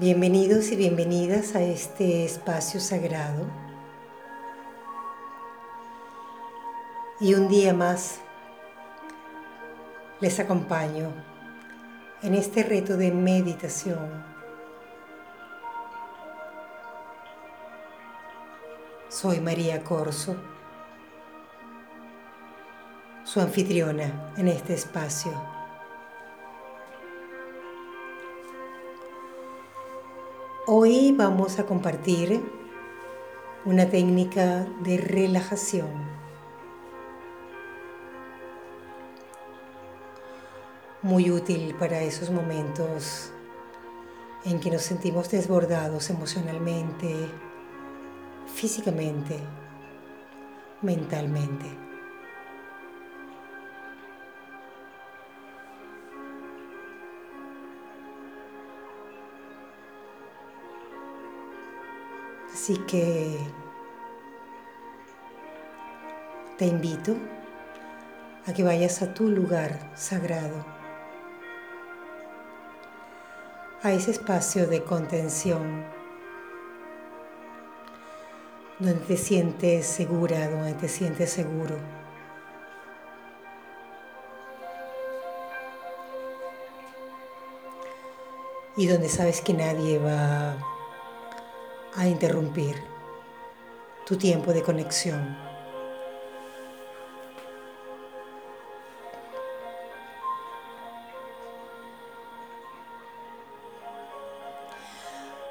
Bienvenidos y bienvenidas a este espacio sagrado. Y un día más les acompaño en este reto de meditación. Soy María Corso, su anfitriona en este espacio. Hoy vamos a compartir una técnica de relajación. Muy útil para esos momentos en que nos sentimos desbordados emocionalmente, físicamente, mentalmente. Así que te invito a que vayas a tu lugar sagrado, a ese espacio de contención, donde te sientes segura, donde te sientes seguro. Y donde sabes que nadie va a interrumpir tu tiempo de conexión.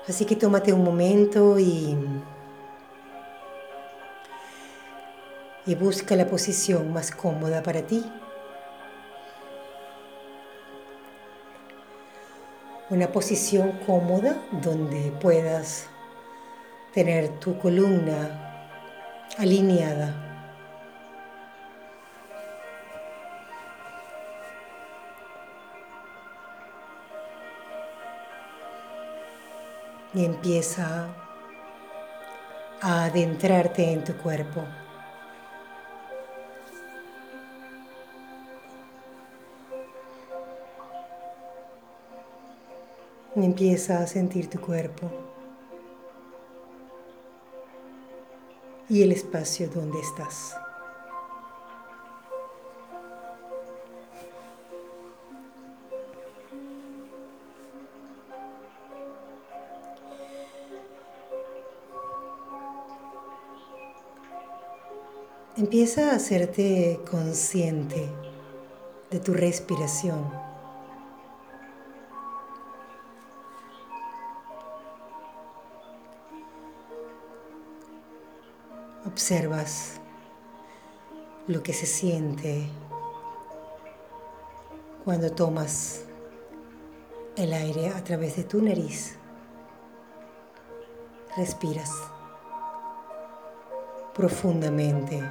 Así que tómate un momento y, y busca la posición más cómoda para ti. Una posición cómoda donde puedas tener tu columna alineada. Y empieza a adentrarte en tu cuerpo. Empieza a sentir tu cuerpo. Y el espacio donde estás. Empieza a hacerte consciente de tu respiración. Observas lo que se siente cuando tomas el aire a través de tu nariz. Respiras profundamente.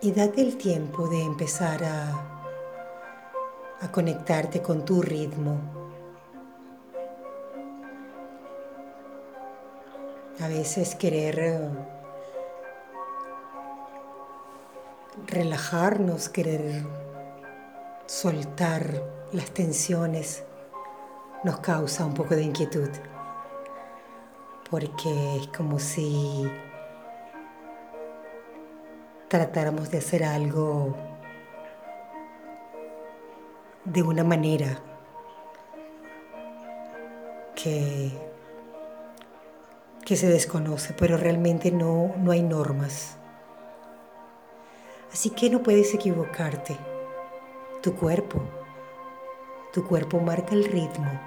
Y date el tiempo de empezar a a conectarte con tu ritmo. A veces querer eh, relajarnos, querer soltar las tensiones nos causa un poco de inquietud, porque es como si tratáramos de hacer algo de una manera que, que se desconoce, pero realmente no, no hay normas. Así que no puedes equivocarte. Tu cuerpo, tu cuerpo marca el ritmo.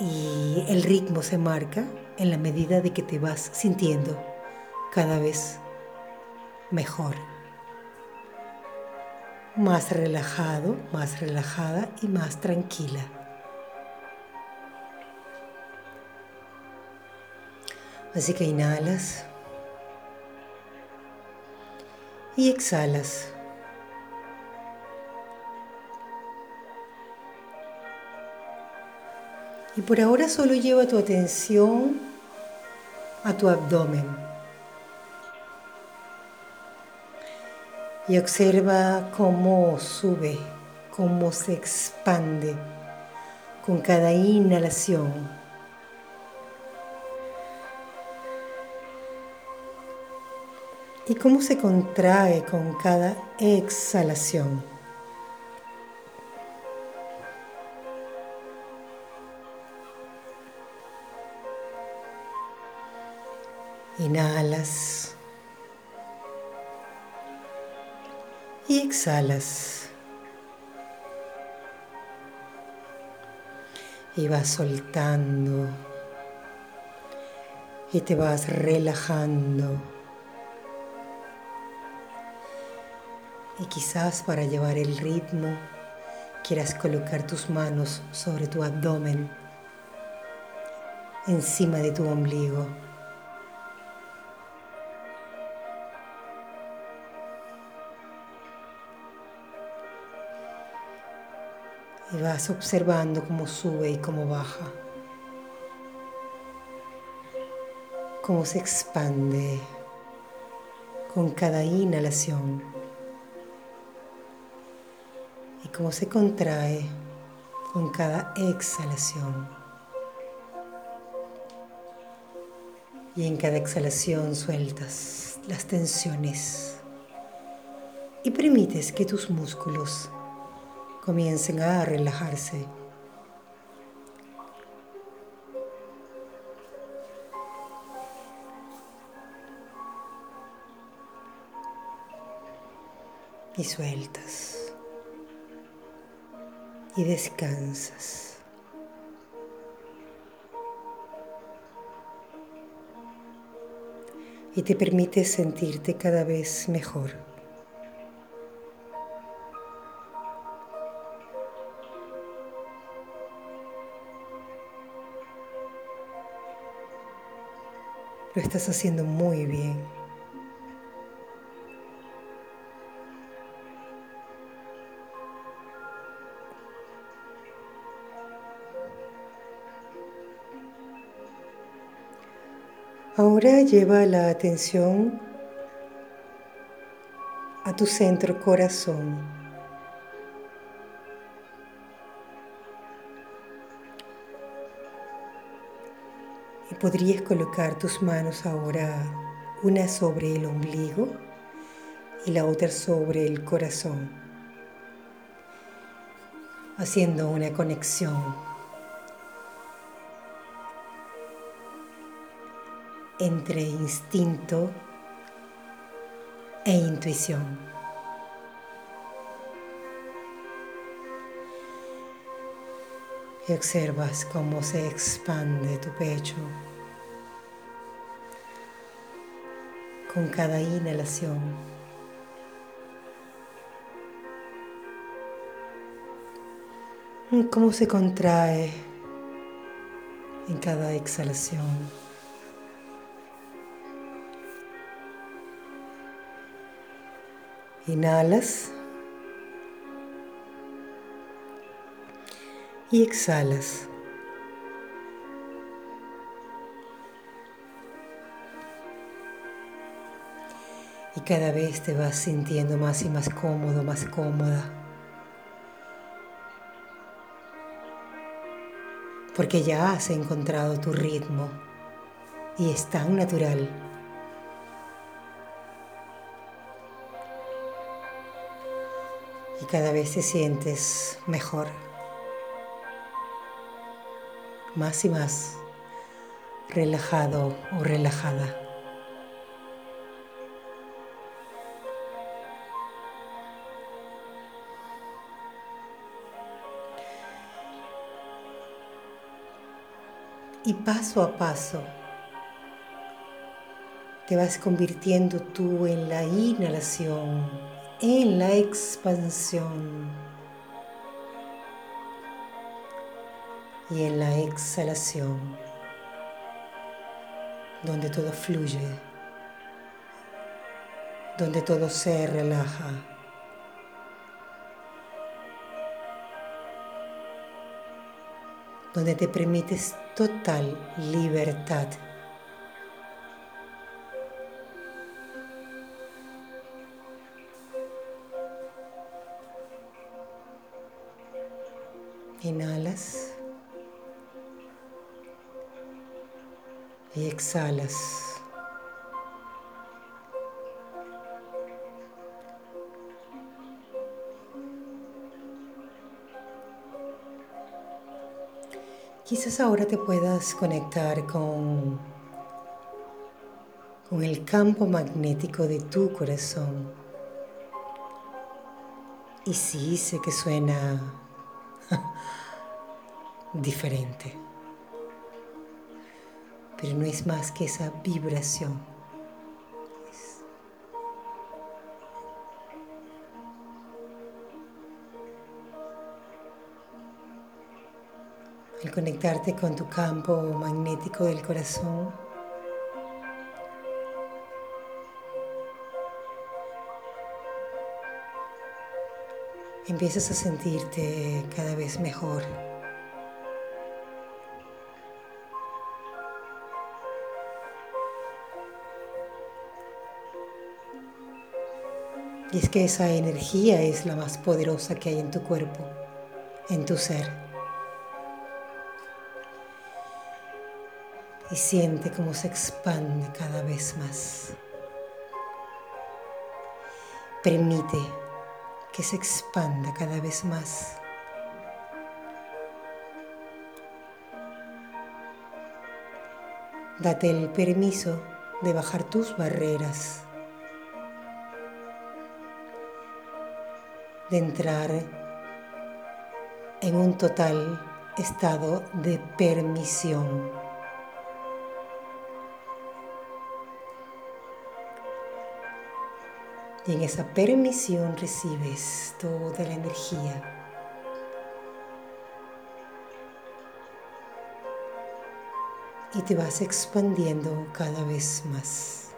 Y el ritmo se marca en la medida de que te vas sintiendo cada vez mejor más relajado, más relajada y más tranquila. Así que inhalas y exhalas. Y por ahora solo lleva tu atención a tu abdomen. Y observa cómo sube, cómo se expande con cada inhalación. y cómo se contrae con cada exhalación. Inhalas y exhalas. Y vas soltando y te vas relajando. Y quizás para llevar el ritmo quieras colocar tus manos sobre tu abdomen, encima de tu ombligo. Y vas observando cómo sube y cómo baja. Cómo se expande con cada inhalación. Y cómo se contrae con cada exhalación. Y en cada exhalación sueltas las tensiones y permites que tus músculos comiencen a relajarse. Y sueltas. Y descansas. Y te permites sentirte cada vez mejor. Lo estás haciendo muy bien. Ahora lleva la atención a tu centro corazón. Podrías colocar tus manos ahora una sobre el ombligo y la otra sobre el corazón, haciendo una conexión entre instinto e intuición. Y observas cómo se expande tu pecho con cada inhalación. Cómo se contrae en cada exhalación. Inhalas y exhalas. y cada vez te vas sintiendo más y más cómodo, más cómoda. Porque ya has encontrado tu ritmo y es tan natural. Y cada vez te sientes mejor, más y más relajado o relajada. y paso a paso te vas convirtiendo tú en la inhalación, en la expansión y en la exhalación, donde todo fluye, donde todo se relaja. donde te permites total libertad. Inhalas y exhalas. Quizás ahora te puedas conectar con, con el campo magnético de tu corazón. Y sí, sé que suena diferente, pero no es más que esa vibración al conectarte con tu campo magnético del corazón. Empiezas a sentirte cada vez mejor. Y es que esa energía es la más poderosa que hay en tu cuerpo, en tu ser. y siente cómo se expande cada vez más. Permite que se expanda cada vez más. Date el permiso de bajar tus barreras, de entrar en un total estado de permisión. Y en esa permisión recibes toda la energía. Y te vas expandiendo cada vez más.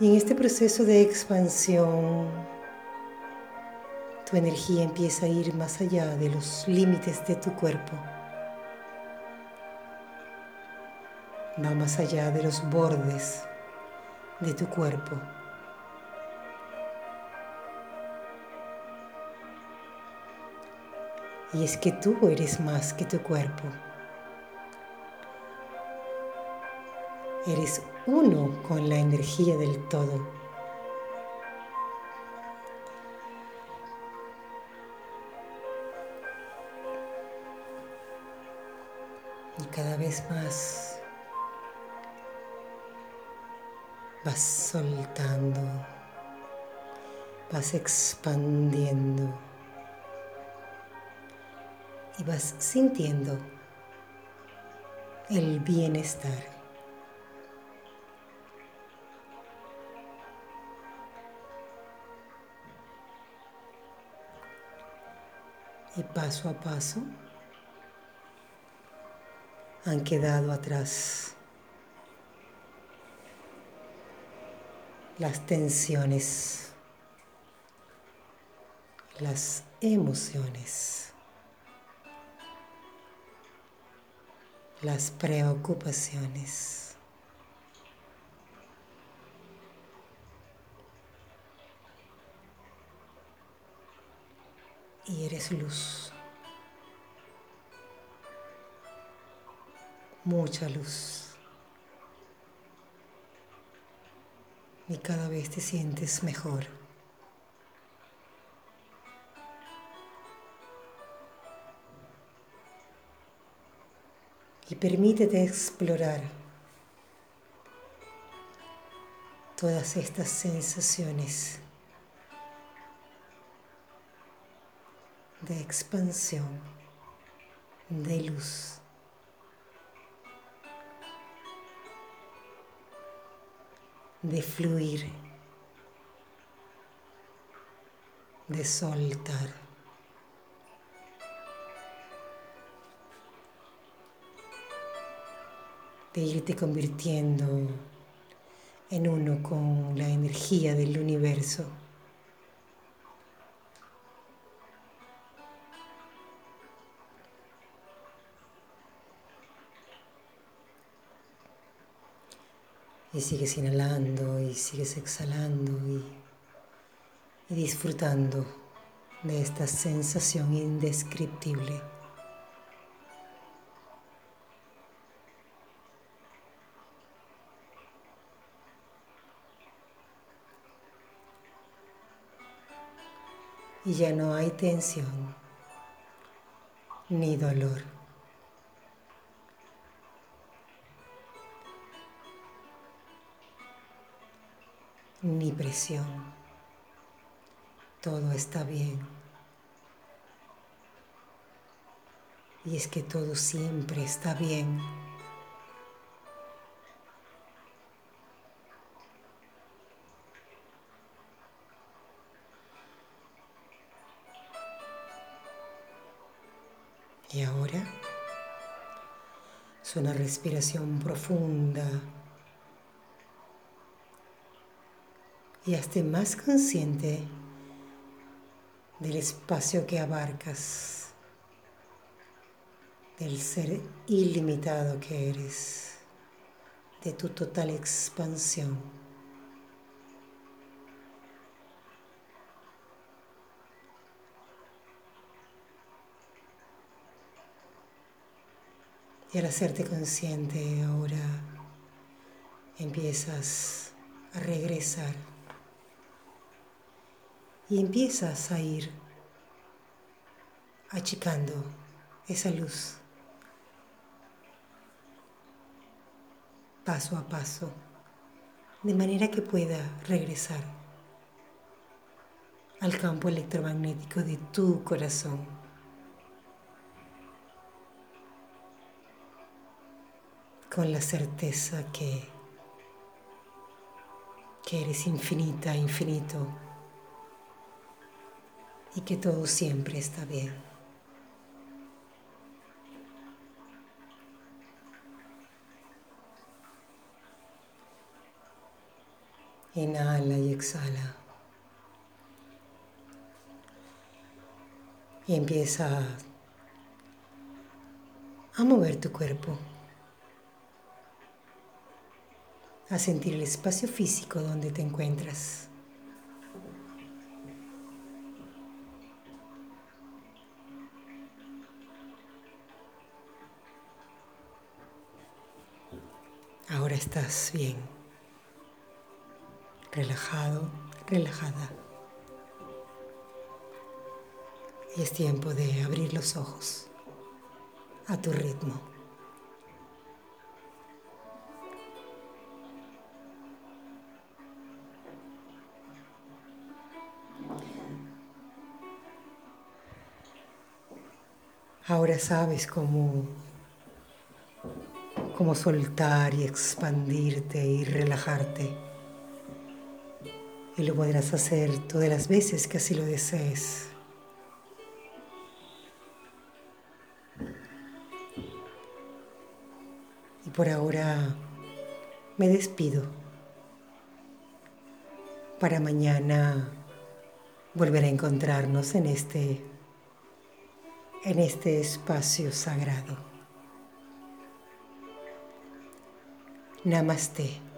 Y en este proceso de expansión tu energía empieza a ir más allá de los límites de tu cuerpo. Va más allá de los bordes de tu cuerpo. Y es que tú eres más que tu cuerpo. Eres uno con la energía del todo. y cada vez más vas soltando, vas expandiendo y vas sintiendo el bienestar. Y paso a paso han quedado atrás. Las tensiones, las emociones, las preocupaciones. Y eres luz. mucha luz. Y cada vez te sientes mejor. Y permítete explorar todas estas sensaciones de expansión, de luz. de fluir, de soltar. de irte convirtiendo en uno con la energía del universo. Y sigues inhalando y sigues exhalando y, y disfrutando de esta sensación indescriptible. Y ya no hay tensión ni dolor. Ni presión. Todo está bien. Y es que todo siempre está bien. Y ahora es una respiración profunda y hazte más consciente del espacio que abarcas, del ser ilimitado que eres, de tu total expansión. Y al hacerte consciente ahora empiezas a regresar y empiezas a ir achicando esa luz paso a paso, de manera que pueda regresar al campo electromagnético de tu corazón. Con la certeza que, que eres infinita, infinito y que todo siempre está bien. Inhala y exhala. Y empieza a mover tu cuerpo, a sentir el espacio físico donde te encuentras. Ahora estás bien, relajado, relajada. Y es tiempo de abrir los ojos a tu ritmo. Ahora sabes cómo cómo soltar y expandirte y relajarte. Y lo podrás hacer todas las veces que así lo desees. Y por ahora me despido. Para mañana volver a encontrarnos en este en este espacio sagrado. Namaste.